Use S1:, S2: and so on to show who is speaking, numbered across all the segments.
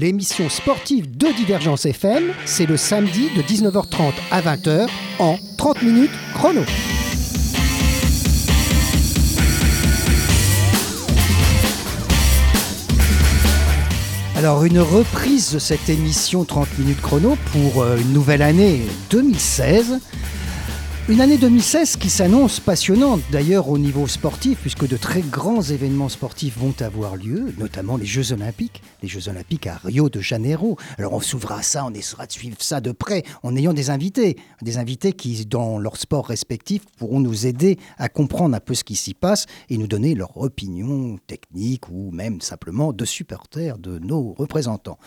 S1: 30 minutes chrono, l'émission sportive de Divergence FM, c'est le samedi de 19h30 à 20h en 30 minutes chrono. Alors une reprise de cette émission 30 minutes chrono pour euh, une nouvelle année 2016. Une année 2016 qui s'annonce passionnante d'ailleurs au niveau sportif, puisque de très grands événements sportifs vont avoir lieu, notamment les Jeux Olympiques, les Jeux Olympiques à Rio de Janeiro. Alors on s'ouvre à ça, on essaiera de suivre ça de près en ayant des invités, des invités qui, dans leur sport respectif, pourront nous aider à comprendre un peu ce qui s'y passe et nous donner leur opinion technique ou même simplement de supporters de nos représentants.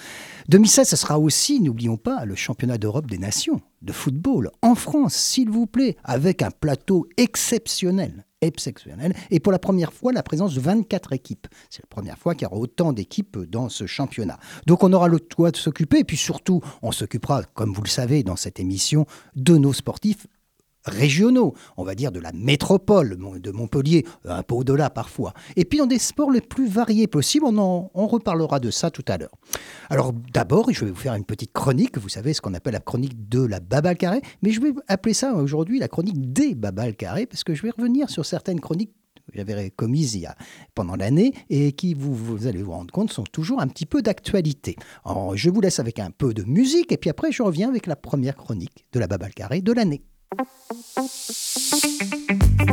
S1: 2016, ce sera aussi, n'oublions pas, le championnat d'Europe des nations de football en France, s'il vous plaît, avec un plateau exceptionnel. Exceptionnel. Et pour la première fois, la présence de 24 équipes. C'est la première fois qu'il y aura autant d'équipes dans ce championnat. Donc on aura le toit de s'occuper, et puis surtout, on s'occupera, comme vous le savez, dans cette émission, de nos sportifs régionaux, on va dire de la métropole de Montpellier, un peu au-delà parfois. Et puis dans des sports les plus variés possibles, on, on reparlera de ça tout à l'heure. Alors d'abord, je vais vous faire une petite chronique, vous savez ce qu'on appelle la chronique de la babal carré, mais je vais appeler ça aujourd'hui la chronique des babal carré, parce que je vais revenir sur certaines chroniques que j'avais commises il y a, pendant l'année et qui, vous, vous, allez vous rendre compte, sont toujours un petit peu d'actualité. Je vous laisse avec un peu de musique et puis après je reviens avec la première chronique de la babal carré de l'année.
S2: thank you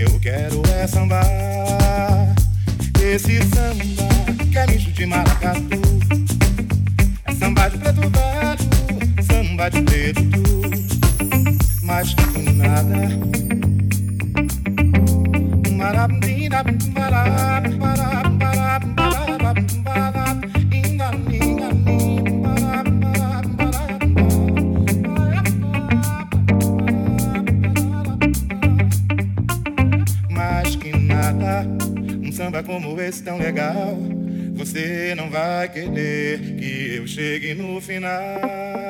S1: eu quero é samba. Esse samba que é lixo de maracatu. É samba de preto velho, samba de preto Mas que nada. Marabim, marabim. samba como esse tão legal, você não vai querer que eu chegue no final.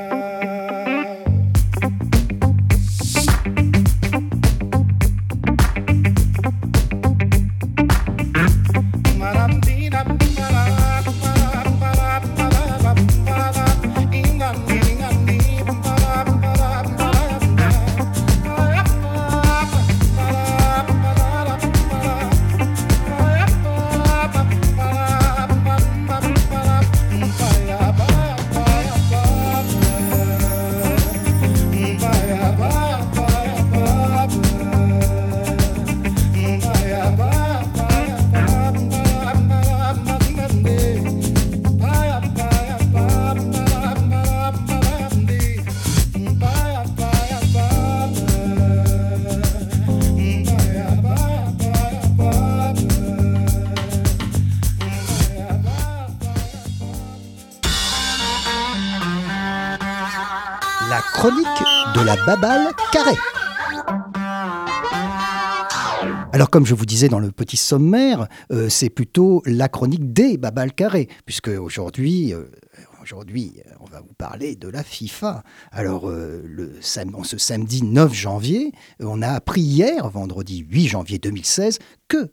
S2: Chronique de la babale carrée. Alors comme je vous disais dans le petit sommaire, euh, c'est plutôt la chronique des babales carrées, puisque aujourd'hui, euh, aujourd'hui, on va vous parler de la FIFA. Alors euh, le ce samedi 9 janvier, on a appris hier, vendredi 8 janvier 2016, que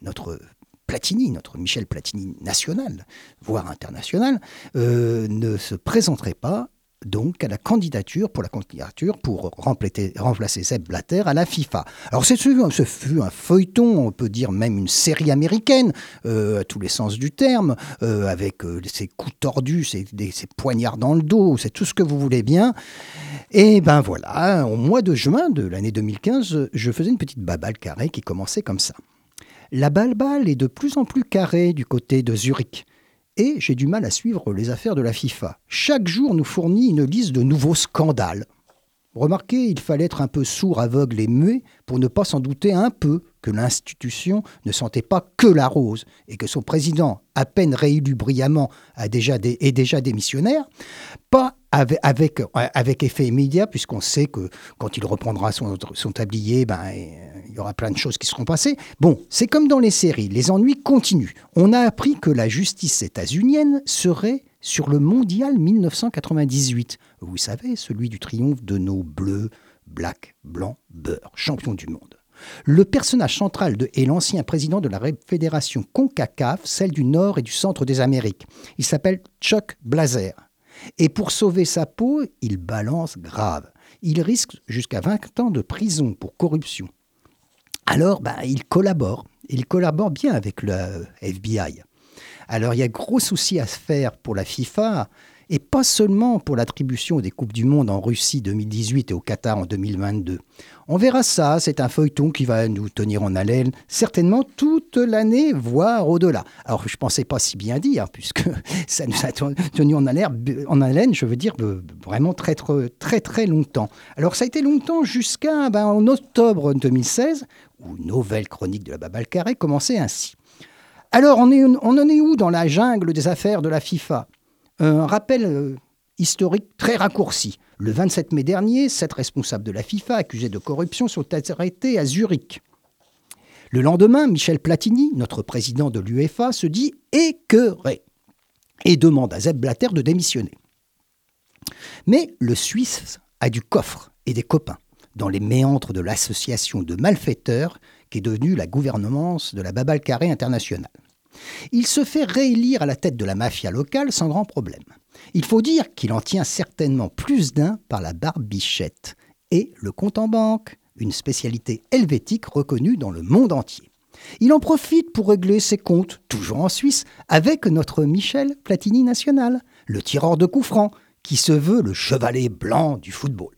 S2: notre Platini, notre Michel Platini national, voire international, ne se présenterait pas donc à la candidature pour la candidature pour remplacer, Sepp Blatter à la FIFA. Alors ce fut, un feuilleton, on peut dire même une série américaine, euh, à tous les sens du terme, euh, avec euh, ses coups tordus, ses, poignards dans le dos, c'est tout ce que vous voulez bien. Et ben voilà, au mois de juin de l'année 2015, je faisais une petite babale carrée qui commençait comme ça. La balle-balle est de plus en plus carrée du côté de Zurich et j'ai du mal à suivre les affaires de la FIFA. Chaque jour nous fournit une liste de nouveaux scandales. Remarquez, il fallait être un peu sourd, aveugle et muet pour ne pas s'en douter un peu que l'institution ne sentait pas que la rose et que son président, à peine réélu brillamment, a déjà est déjà démissionnaire, pas avec, avec, effet immédiat, puisqu'on sait que quand il reprendra son, son tablier, ben, il y aura plein de choses qui seront passées. Bon, c'est comme dans les séries, les ennuis continuent. On a appris que la justice états-unienne serait sur le mondial 1998. Vous savez, celui du triomphe de nos bleus, black, blanc, beurre, champions du monde. Le personnage central de, est l'ancien président de la fédération CONCACAF, celle du Nord et du Centre des Amériques. Il s'appelle Chuck Blazer. Et pour sauver sa peau, il balance grave. Il risque jusqu'à 20 ans de prison pour corruption. Alors, bah, il collabore. Il collabore bien avec le FBI. Alors, il y a gros souci à se faire pour la FIFA et pas seulement pour l'attribution des Coupes du Monde en Russie 2018 et au Qatar en 2022. On verra ça, c'est un feuilleton qui va nous tenir en haleine certainement toute l'année, voire au-delà. Alors je ne pensais pas si bien dire, puisque ça nous a tenu en haleine, en haleine je veux dire vraiment très très très, longtemps. Alors ça a été longtemps jusqu'à ben, en octobre 2016, où nouvelle chronique de la Babal Carré commençait ainsi. Alors on, on en est où dans la jungle des affaires de la FIFA? Un rappel euh, historique très raccourci. Le 27 mai dernier, sept responsables de la FIFA accusés de corruption sont arrêtés à Zurich. Le lendemain, Michel Platini, notre président de l'UEFA, se dit écœuré et demande à Zeb Blatter de démissionner. Mais le Suisse a du coffre et des copains dans les méandres de l'association de malfaiteurs qui est devenue la gouvernance de la Babal Carré internationale. Il se fait réélire à la tête de la mafia locale sans grand problème. Il faut dire qu'il en tient certainement plus d'un par la barbichette et le compte en banque, une spécialité helvétique reconnue dans le monde entier. Il en profite pour régler ses comptes, toujours en Suisse, avec notre Michel Platini national, le tireur de coups francs, qui se veut le chevalet blanc du football.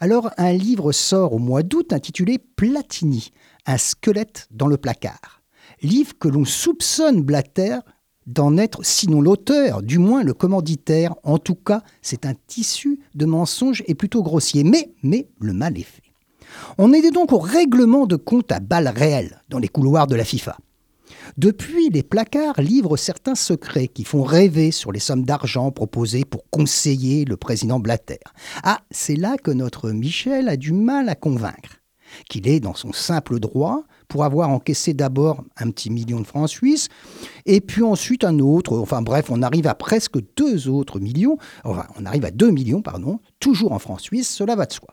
S2: Alors un livre sort au mois d'août intitulé Platini, un squelette dans le placard livre que l'on soupçonne Blatter d'en être, sinon l'auteur, du moins le commanditaire. En tout cas, c'est un tissu de mensonges et plutôt grossier. Mais, mais le mal est fait. On est donc au règlement de compte à balles réelles dans les couloirs de la FIFA. Depuis, les placards livrent certains secrets qui font rêver sur les sommes d'argent proposées pour conseiller le président Blatter. Ah, c'est là que notre Michel a du mal à convaincre qu'il est dans son simple droit pour avoir encaissé d'abord un petit million de francs suisses, et puis ensuite un autre. Enfin bref, on arrive à presque deux autres millions. Enfin, on arrive à deux millions, pardon, toujours en francs suisses, cela va de soi.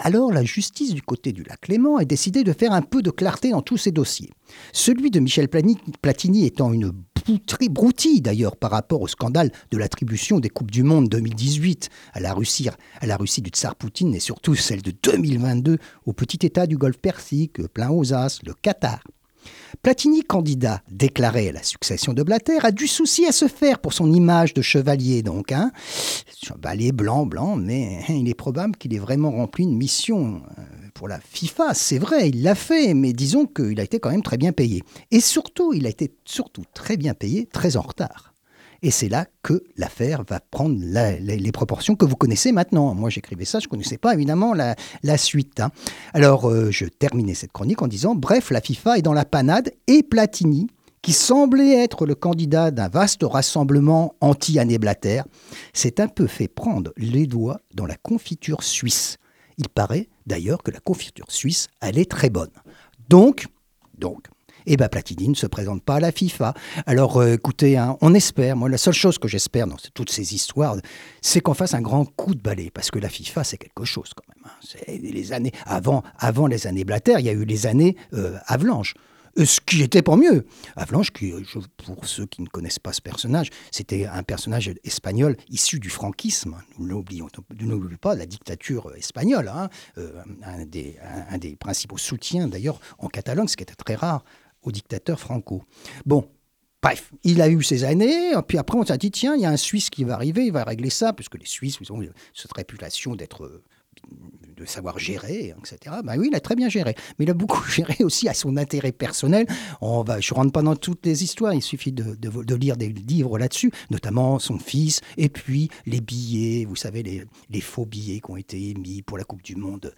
S2: Alors la justice du côté du lac Léman a décidé de faire un peu de clarté dans tous ces dossiers. Celui de Michel Platini étant une très broutille d'ailleurs par rapport au scandale de l'attribution des Coupes du Monde 2018 à la Russie, à la Russie du tsar Poutine et surtout celle de 2022 au petit État du Golfe Persique, plein aux As, le Qatar. Platini, candidat déclaré à la succession de Blatter, a du souci à se faire pour son image de chevalier, donc. Hein. Chevalier blanc, blanc, mais il est probable qu'il ait vraiment rempli une mission pour la FIFA. C'est vrai, il l'a fait, mais disons qu'il a été quand même très bien payé. Et surtout, il a été surtout très bien payé, très en retard. Et c'est là que l'affaire va prendre les, proportions que vous connaissez maintenant. Moi, j'écrivais ça, je ne connaissais pas évidemment la, suite. Hein. Alors, euh, je terminais cette chronique en disant, bref, la FIFA est dans la panade et Platini, qui semblait être le candidat d'un vaste rassemblement anti-Année Blatter, s'est un peu fait prendre les doigts dans la confiture suisse. Il paraît d'ailleurs que la confiture suisse, elle est très bonne. Donc, donc, eh ben Platini ne se présente pas à la FIFA. Alors euh, écoutez, hein, on espère, moi la seule chose que j'espère dans toutes ces histoires, c'est qu'on fasse un grand coup de balai, parce que la FIFA c'est quelque chose quand même. Hein. C'est les années avant, avant les années Blatter, il y a eu les années euh, Avalanche. Euh, ce qui était pour mieux. Avalanche, qui, pour ceux qui ne connaissent pas ce personnage, c'était un personnage espagnol issu du franquisme. Nous n'oublions pas la dictature espagnole, hein. des, un, des, principaux soutiens d'ailleurs en Catalogne, ce qui était très rare au dictateur Franco. Bon, Bref, il a eu ses années, puis après on s'est dit, tiens, il y a un Suisse qui va arriver, il va régler ça, puisque les Suisses ont cette réputation d'être de savoir gérer, etc. Ben oui, il a très bien géré. Mais il a beaucoup géré aussi à son intérêt personnel. On va, je ne rentre pas dans toutes les histoires, il suffit de, de, lire des livres là-dessus, notamment son fils, et puis les billets, vous savez, les, les, faux billets qui ont été émis pour la Coupe du Monde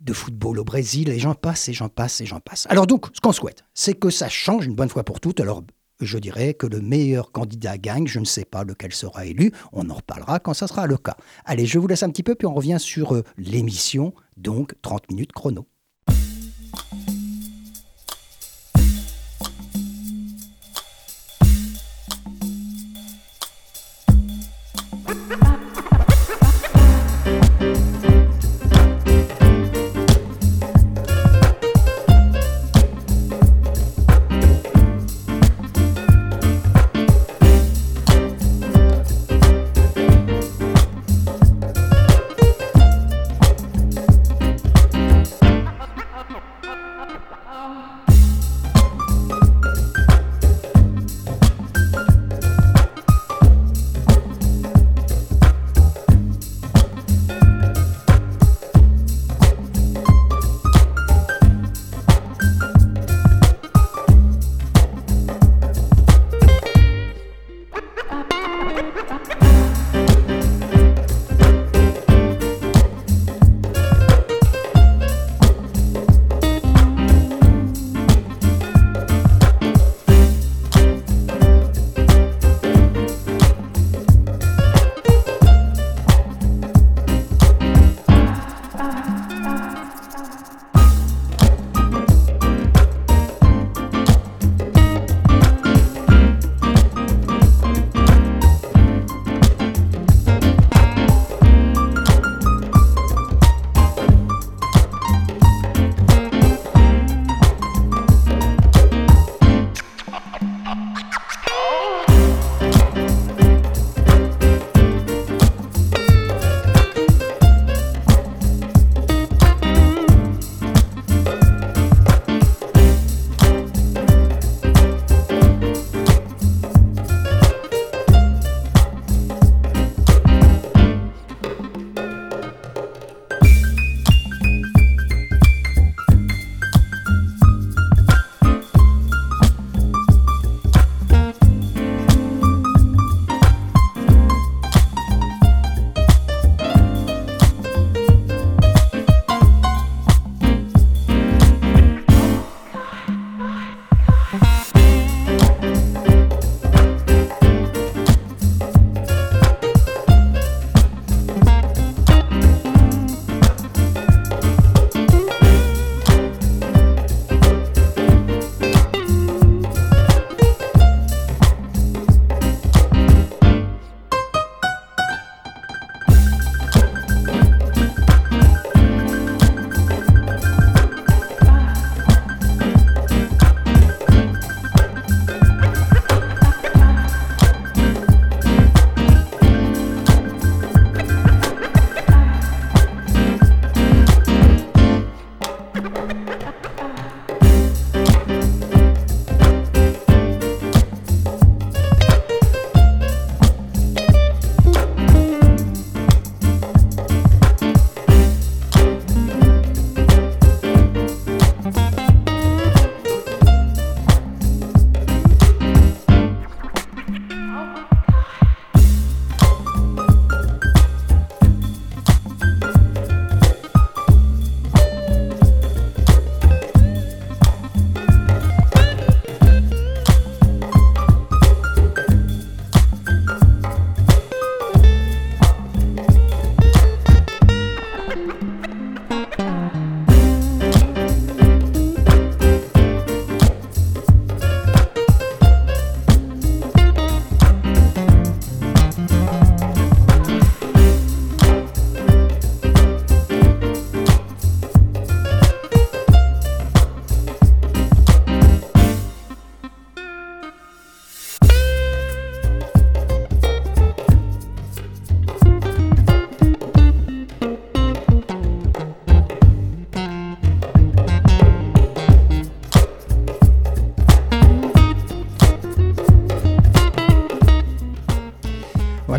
S2: de football au Brésil, et j'en passe, et j'en passe, et j'en passe. Alors donc, ce qu'on souhaite, c'est que ça change une bonne fois pour toutes. Alors, je dirais que le meilleur candidat gagne. Je ne sais pas lequel sera élu. On en reparlera quand ça sera le cas. Allez, je vous laisse un petit peu, puis on revient sur euh, l'émission, donc 30 minutes chrono.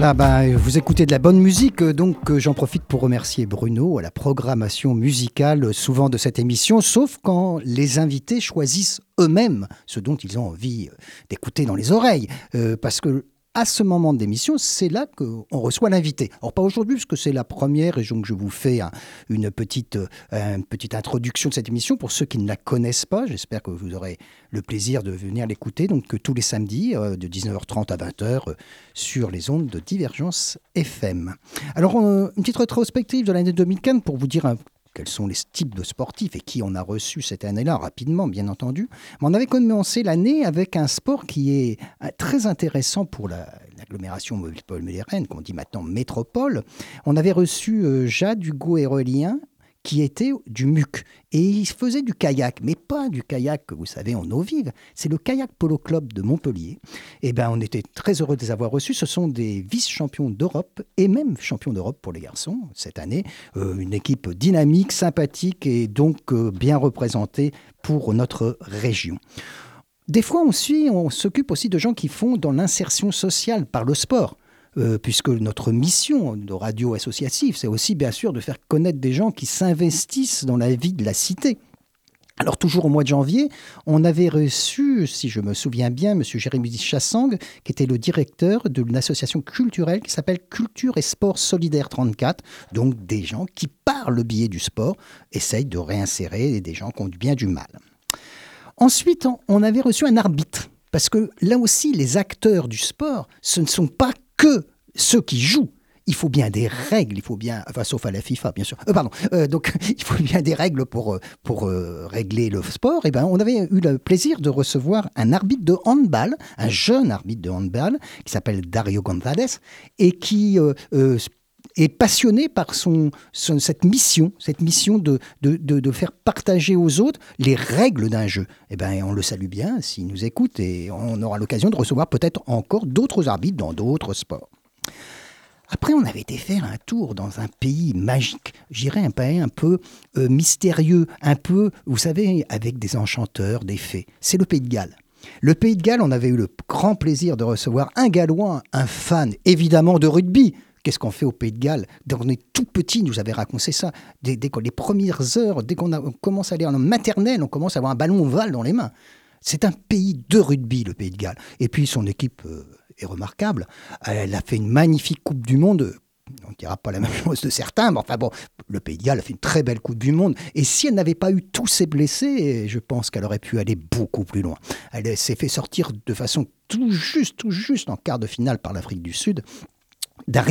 S2: Voilà, bah, vous écoutez de la bonne musique, donc euh, j'en profite pour remercier Bruno à la programmation musicale souvent de cette émission, sauf quand les invités choisissent eux-mêmes ce dont ils ont envie euh, d'écouter dans les oreilles. Euh, parce que à ce moment de l'émission, c'est là qu'on reçoit l'invité. Alors pas aujourd'hui, parce que c'est la première, et donc je vous fais une, petite, euh, une petite introduction de cette émission pour ceux qui ne la connaissent pas. J'espère que vous aurez le plaisir de venir l'écouter, donc tous les samedis, euh, de 19h30 à 20h, euh, sur les ondes de Divergence FM. Alors, une petite rétrospective de l'année 2015 pour vous dire un quels sont les types de sportifs et qui on a reçu cette année-là, rapidement, bien entendu. Mais on avait commencé l'année avec un sport qui est euh, très intéressant pour l'agglomération métropolitaine, qu'on dit maintenant métropole. On avait reçu euh, Jade Hugo Hérolien qui était du MUC. Et il faisait du kayak, mais pas du kayak que vous savez en eau vive. C'est le Kayak Polo Club de Montpellier. Et eh ben, on était très heureux de les avoir reçus. Ce sont des vice-champions d'Europe et même champions d'Europe pour les garçons cette année. Euh, une équipe dynamique, sympathique et donc euh, bien représentée pour notre région. Des fois, suit, on s'occupe aussi de gens qui font dans l'insertion sociale par le sport. Euh, puisque notre mission de radio associative, c'est aussi bien sûr de faire connaître des gens qui s'investissent dans la vie de la cité. Alors toujours au mois de janvier, on avait reçu, si je me souviens bien, M. Jérémy Chassang, qui était le directeur d'une association culturelle qui s'appelle Culture et Sport Solidaire 34, donc des gens qui, par le biais du sport, essayent de réinsérer des gens qui ont bien du mal. Ensuite, on avait reçu un arbitre, parce que là aussi, les acteurs du sport, ce ne sont pas que ceux qui jouent. Il faut bien des règles, il faut bien, enfin sauf à la FIFA bien sûr. Euh, pardon. Euh, donc il faut bien des règles pour euh, pour régler le sport. Et eh ben on avait eu le plaisir de recevoir un arbitre de handball, un jeune arbitre de handball qui s'appelle Dario González et qui est passionné par son, cette mission, cette mission de, de, de, faire partager aux autres les règles d'un jeu. Eh ben, on le salue bien s'il nous écoute et on aura l'occasion de recevoir peut-être encore d'autres arbitres dans d'autres sports. Après, on avait été faire un tour dans un pays magique, j'irais un pays un peu euh, mystérieux, un peu, vous savez, avec des enchanteurs, des fées. C'est le Pays de Galles. Le Pays de Galles, on avait eu le grand plaisir de recevoir un Gallois, un fan évidemment de rugby, Qu'est-ce qu'on fait au Pays de Galles Dès qu'on est tout petit, nous avait raconté ça. Dès, les premières heures, dès qu'on commence à aller en maternelle, on commence à avoir un ballon ovale dans les mains. C'est un pays de rugby, le Pays de Galles. Et puis son équipe euh, est remarquable. Elle a fait une magnifique Coupe du Monde. On ne dira pas la même chose de certains, mais enfin bon, le Pays de Galles a fait une très belle Coupe du Monde. Et si elle n'avait pas eu tous ces blessés, je pense qu'elle aurait pu aller beaucoup plus loin. Elle s'est fait sortir de façon tout juste, tout juste en quart de finale par l'Afrique du Sud d'un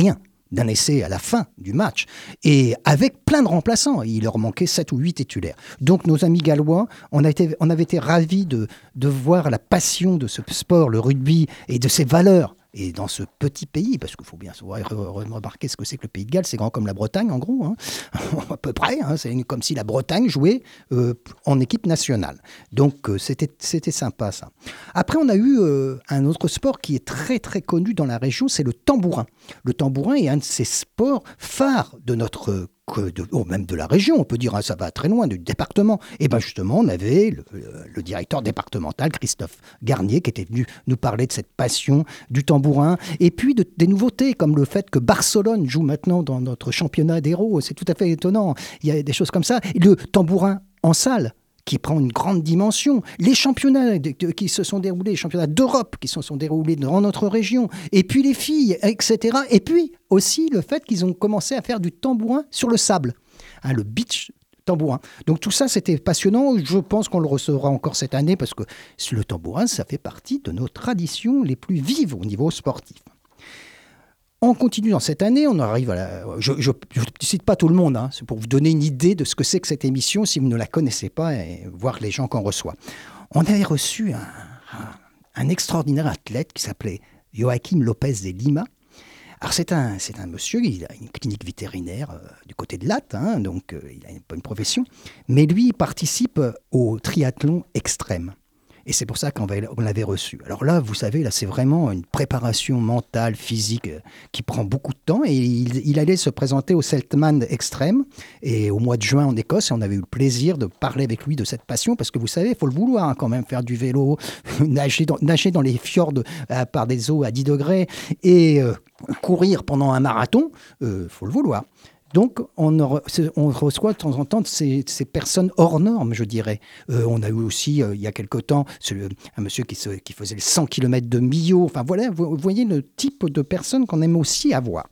S2: d'un essai à la fin du match, et avec plein de remplaçants. Il leur manquait 7 ou 8 titulaires. Donc nos amis gallois, on, a été, on avait été ravis de, de voir la passion de ce sport, le rugby, et de ses valeurs et dans ce petit pays, parce qu'il faut bien remarquer ce que c'est que le Pays de Galles, c'est grand comme la Bretagne en gros, hein. à peu près, hein. c'est comme si la Bretagne jouait euh, en équipe nationale. Donc euh, c'était sympa ça. Après on a eu euh, un autre sport qui est très très connu dans la région, c'est le tambourin. Le tambourin est un de ces sports phares de notre de, oh, même de la région, on peut dire, hein, ça va très loin, du département. Et bien justement, on avait le, directeur départemental, Christophe Garnier, qui était venu nous parler de cette passion du tambourin, et puis de, des nouveautés, comme le fait que Barcelone joue maintenant dans notre championnat d'héros, c'est tout à fait étonnant. Il y a des choses comme ça. le tambourin en salle, qui prend une grande dimension. Les championnats qui se sont déroulés, les championnats d'Europe qui se sont déroulés dans notre région, et puis les filles, etc. Et puis aussi le fait qu'ils ont commencé à faire du tambourin sur le sable, hein, le beach tambourin. Donc tout ça, c'était passionnant. Je pense qu'on le recevra encore cette année parce que le tambourin, ça fait partie de nos traditions les plus vives au niveau sportif. On continue dans cette année, on arrive à la... Je ne cite pas tout le monde, hein, c'est pour vous donner une idée de ce que c'est que cette émission si vous ne la connaissez pas et voir les gens qu'on reçoit. On avait reçu un, extraordinaire athlète qui s'appelait Joaquim Lopez de Lima. Alors c'est un, c'est un monsieur, il a une clinique vétérinaire euh, du côté de Latte, hein, donc euh, il a une, une profession, mais lui participe au triathlon extrême. Et c'est pour ça qu'on l'avait reçu. Alors là, vous savez, là, c'est vraiment une préparation mentale, physique, euh, qui prend beaucoup de temps. Et il, allait se présenter au Seltman Extrême et au mois de juin en Écosse. Et on avait eu le plaisir de parler avec lui de cette passion, parce que vous savez, il faut le vouloir hein, quand même, faire du vélo, nager, dans, les fjords à, par des eaux à 10 degrés et euh, courir pendant un marathon, il faut le vouloir. Donc, on, reçoit de temps en temps ces, personnes hors normes, je dirais. Euh, on a eu aussi, euh, il y a quelque temps, un monsieur qui, faisait les 100 km de Millau. Enfin, voilà, vous, voyez le type de personnes qu'on aime aussi avoir.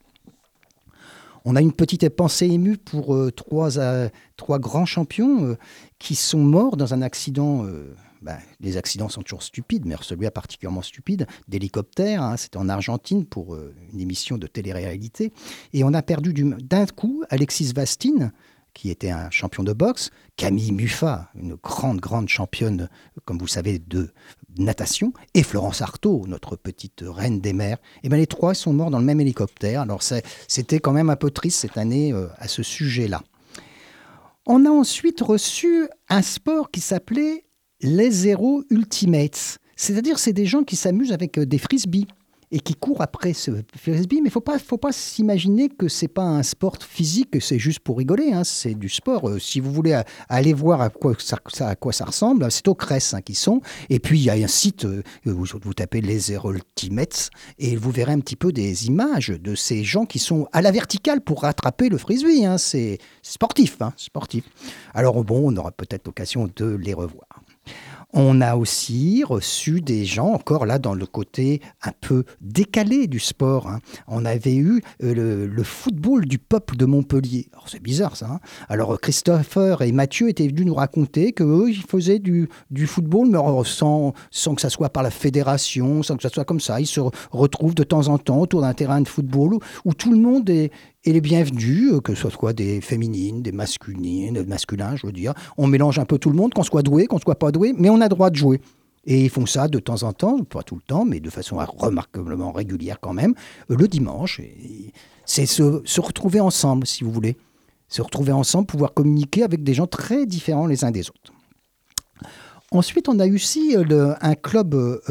S2: On a une petite pensée émue pour euh, trois, grands champions qui sont morts dans un accident ben, les accidents sont toujours stupides, mais celui-là particulièrement stupide, d'hélicoptère. Hein, c'était en Argentine pour euh, une émission de télé-réalité. Et on a perdu d'un coup Alexis Vastine, qui était un champion de boxe, Camille Muffat, une grande, grande championne, comme vous savez, de natation, et Florence Artaud, notre petite reine des mers. Et bien les trois sont morts dans le même hélicoptère. Alors c'était quand même un peu triste cette année euh, à ce sujet-là. On a ensuite reçu un sport qui s'appelait les Zero Ultimates. C'est-à-dire, c'est des gens qui s'amusent avec euh, des frisbees et qui courent après ce frisbee. Mais il faut pas, faut pas s'imaginer que c'est pas un sport physique, que c'est juste pour rigoler. Hein. C'est du sport. Euh, si vous voulez aller voir à quoi ça, à quoi ça ressemble, c'est au Cress hein, qui sont. Et puis il y a un site où euh, vous, tapez les Ultimates et vous verrez un petit peu des images de ces gens qui sont à la verticale pour rattraper le frisbee. Hein. C'est sportif, sportif. Alors bon, on aura peut-être l'occasion de les revoir. On a aussi reçu des gens, encore là dans le côté un peu décalé du sport. Hein. On avait eu euh, le, football du peuple de Montpellier. c'est bizarre ça. Hein. Alors Christopher et Mathieu étaient venus nous raconter qu'eux, ils faisaient du, football, mais sans, sans que ça soit par la fédération, sans que ça soit comme ça. Ils se retrouvent de temps en temps autour d'un terrain de football où tout le monde est, et les bienvenus, euh, que ce soit des féminines, des masculines, masculins, je veux dire. On mélange un peu tout le monde, qu'on soit doué, qu'on soit pas doué, mais on a droit de jouer. Et ils font ça de temps en temps, pas tout le temps, mais de façon remarquablement régulière quand même, euh, le dimanche. C'est se, retrouver ensemble, si vous voulez. Se retrouver ensemble, pouvoir communiquer avec des gens très différents les uns des autres. Ensuite, on a aussi euh, un club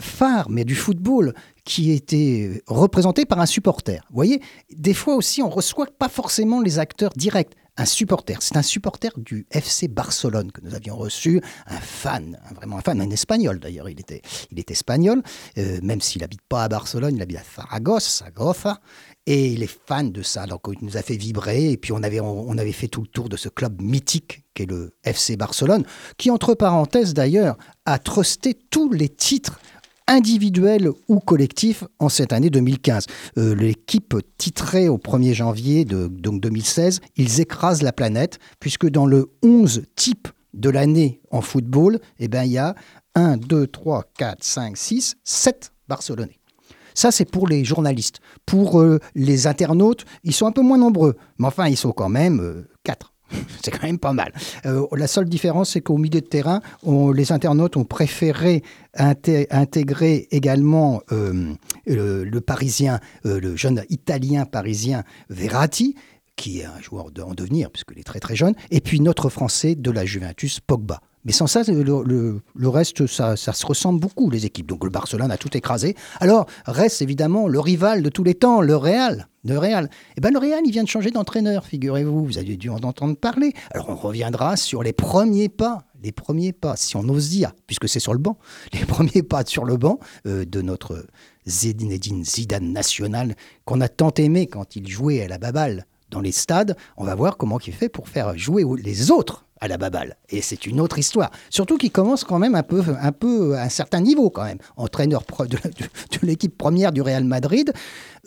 S2: phare, mais du football, qui était représenté par un supporter. Vous voyez, des fois aussi, on reçoit pas forcément les acteurs directs. Un supporter, c'est un supporter du FC Barcelone que nous avions reçu, un fan, vraiment un fan, un espagnol d'ailleurs, il était, il est espagnol, même s'il n'habite pas à Barcelone, il habite à Zaragoza, Zaragoza, et il est fan de ça. Donc il nous a fait vibrer. Et puis on avait, on, avait fait tout le tour de ce club mythique qu'est le FC Barcelone, qui entre parenthèses d'ailleurs a trusté tous les titres individuels ou collectifs en cette année 2015. Euh, l'équipe titrée au 1er janvier de, donc 2016, ils écrasent la planète, puisque dans le 11 type de l'année en football, eh ben, il y a 1, 2, 3, 4, 5, 6, 7 Barcelonais. Ça, c'est pour les journalistes. Pour euh, les internautes, ils sont un peu moins nombreux. Mais enfin, ils sont quand même euh, quatre. C'est quand même pas mal. Euh, la seule différence, c'est qu'au milieu de terrain, les internautes ont préféré intégrer également le, Parisien, le jeune Italien parisien Verratti, qui est un joueur en devenir, puisqu'il est très très jeune, et puis notre Français de la Juventus, Pogba. Mais sans ça, le, reste, ça, se ressemble beaucoup, les équipes. Donc le Barcelone a tout écrasé. Alors reste évidemment le rival de tous les temps, le Real. Le Real. Eh ben, le Real, il vient de changer d'entraîneur, figurez-vous. Vous avez dû en entendre parler. Alors on reviendra sur les premiers pas, les premiers pas, si on ose dire, puisque c'est sur le banc, les premiers pas sur le banc euh, de notre Zinedine Zidane national, qu'on a tant aimé quand il jouait à la baballe dans les stades. On va voir comment il fait pour faire jouer les autres à la baballe. Et c'est une autre histoire. Surtout qu'il commence quand même un peu, un peu à un certain niveau quand même. Entraîneur de, l'équipe première du Real Madrid,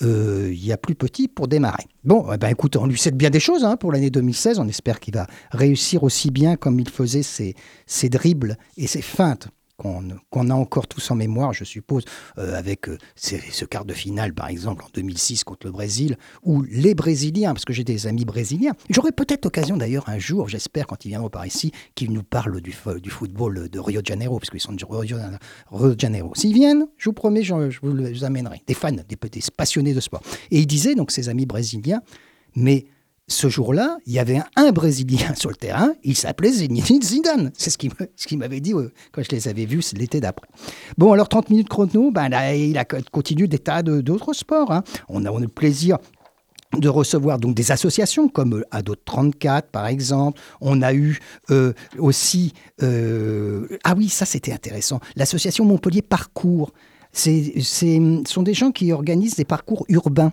S2: euh, il y a plus petit pour démarrer. Bon, eh ben écoute, on lui cède bien des choses hein, pour l'année 2016. On espère qu'il va réussir aussi bien comme il faisait ses dribbles et ses feintes qu'on a encore tous en mémoire, je suppose, euh, avec euh, ce quart de finale, par exemple, en 2006 contre le Brésil, ou les Brésiliens, parce que j'ai des amis brésiliens. J'aurai peut-être l'occasion d'ailleurs un jour, j'espère, quand ils viendront par ici, qu'ils nous parlent du, football de Rio de Janeiro, parce qu'ils sont du Rio de Janeiro. S'ils viennent, je vous promets, je, vous les amènerai. Des fans, des, des passionnés de sport. Et ils disaient, donc, ces amis brésiliens, mais ce jour-là, il y avait un, Brésilien sur le terrain, il s'appelait Zinedine Zidane. C'est ce qu'il m'avait dit quand je les avais vus l'été d'après. Bon, alors 30 minutes chrono, ben là, il a continué des tas d'autres sports. Hein. On, a, on a le plaisir de recevoir donc des associations comme euh, Ado 34 par exemple. On a eu euh, aussi euh, ah oui ça c'était intéressant l'association Montpellier Parcours. C'est sont des gens qui organisent des parcours urbains.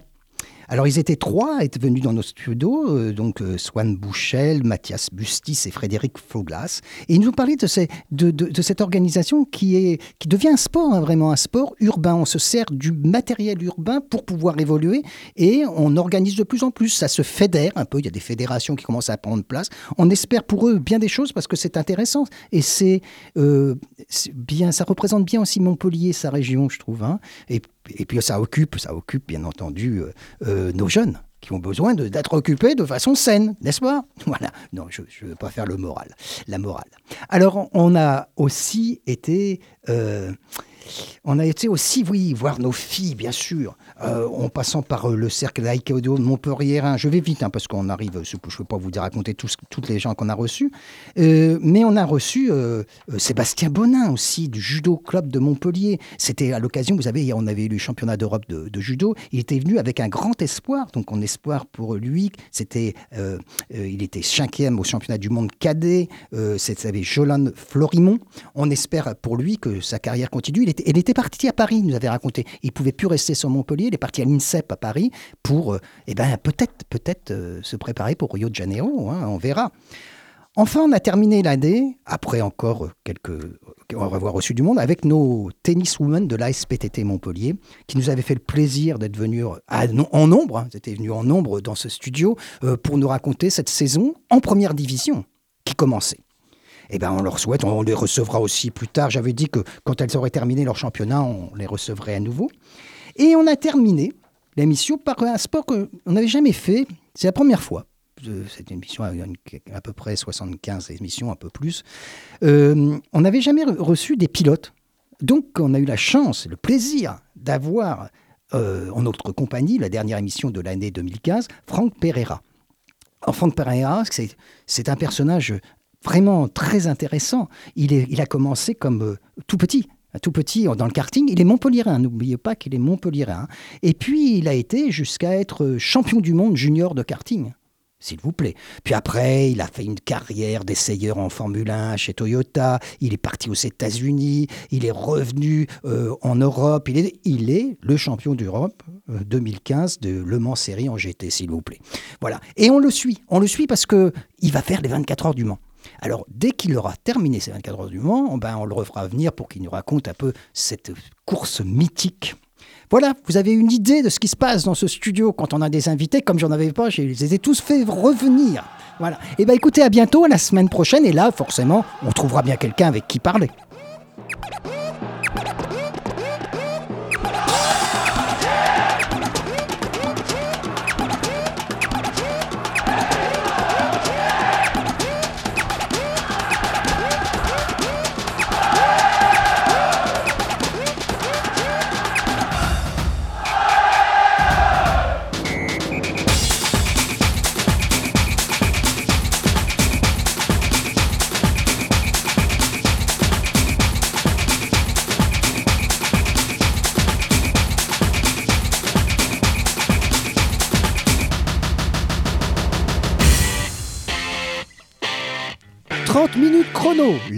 S2: Alors, ils étaient trois à être venus dans nos studios, euh, donc euh, Swan Bouchel, Mathias Bustis et Frédéric Floglas. Et ils nous parlé de, de, cette organisation qui, est, qui devient un sport, hein, vraiment un sport urbain. On se sert du matériel urbain pour pouvoir évoluer et on organise de plus en plus. Ça se fédère un peu. Il y a des fédérations qui commencent à prendre place. On espère pour eux bien des choses parce que c'est intéressant et c'est euh, bien, ça représente bien aussi Montpellier, sa région, je trouve. Hein. Et et puis ça occupe, ça occupe bien entendu euh, euh, nos jeunes qui ont besoin d'être occupés de façon saine, n'est-ce pas? Voilà. Non, je ne veux pas faire le moral, la morale. Alors, on a aussi été euh, on a été aussi, oui, voir nos filles, bien sûr, euh, en passant par euh, le cercle d'Aïkéodo de Montpellier. Je vais vite, hein, parce qu'on arrive, je ne veux pas vous raconter tous, toutes les gens qu'on a reçus. Euh, mais on a reçu Sébastien Bonin aussi, du Judo Club de Montpellier. C'était à l'occasion, vous savez, on avait eu le championnat d'Europe de, judo. Il était venu avec un grand espoir, donc en espoir pour lui, c'était, il était cinquième au championnat du monde cadet. C'était Jolan Florimont. On espère pour lui que sa carrière continue. Il était parti à Paris, nous avait raconté. Il pouvait plus rester sur Montpellier, il est parti à l'INSEP à Paris pour euh, eh ben, peut-être peut-être euh, se préparer pour Rio de Janeiro, hein, on verra. Enfin, on a terminé l'année, après encore quelques, on va avoir reçu du monde, avec nos tenniswomen de l'ASPTT Montpellier, qui nous avaient fait le plaisir d'être venus en nombre, hein, étaient venus en nombre dans ce studio, euh, pour nous raconter cette saison en première division qui commençait eh ben, on leur souhaite, on les recevra aussi plus tard. J'avais dit que quand elles auraient terminé leur championnat, on les recevrait à nouveau. Et on a terminé l'émission par un sport qu'on n'avait jamais fait. C'est la première fois. Euh, cette émission a à peu près 75 émissions, un peu plus. Euh, on n'avait jamais reçu des pilotes. Donc, on a eu la chance, le plaisir d'avoir euh, en notre compagnie, la dernière émission de l'année 2015, Franck Pereira. Franck Pereira, c'est un personnage vraiment très intéressant. Il, a commencé comme tout petit, tout petit dans le karting. Il est montpelliérain, n'oubliez pas qu'il est montpelliérain. Et puis il a été jusqu'à être champion du monde junior de karting. S'il vous plaît. Puis après, il a fait une carrière d'essayeur en Formule 1 chez Toyota. Il est parti aux États-Unis. Il est revenu euh, en Europe. Il est, il est le champion d'Europe 2015 euh, de Le Mans Série en GT, s'il vous plaît. Voilà. Et on le suit. On le suit parce que il va faire les 24 heures du Mans. Alors, dès qu'il aura terminé ces 24 heures du Mans, ben, on le refera venir pour qu'il nous raconte un peu cette course mythique. Voilà, vous avez une idée de ce qui se passe dans ce studio quand on a des invités. Comme j'en avais pas, je les ai tous fait revenir. Voilà. Et eh bien écoutez, à bientôt, à la semaine prochaine. Et là, forcément, on trouvera bien quelqu'un avec qui parler.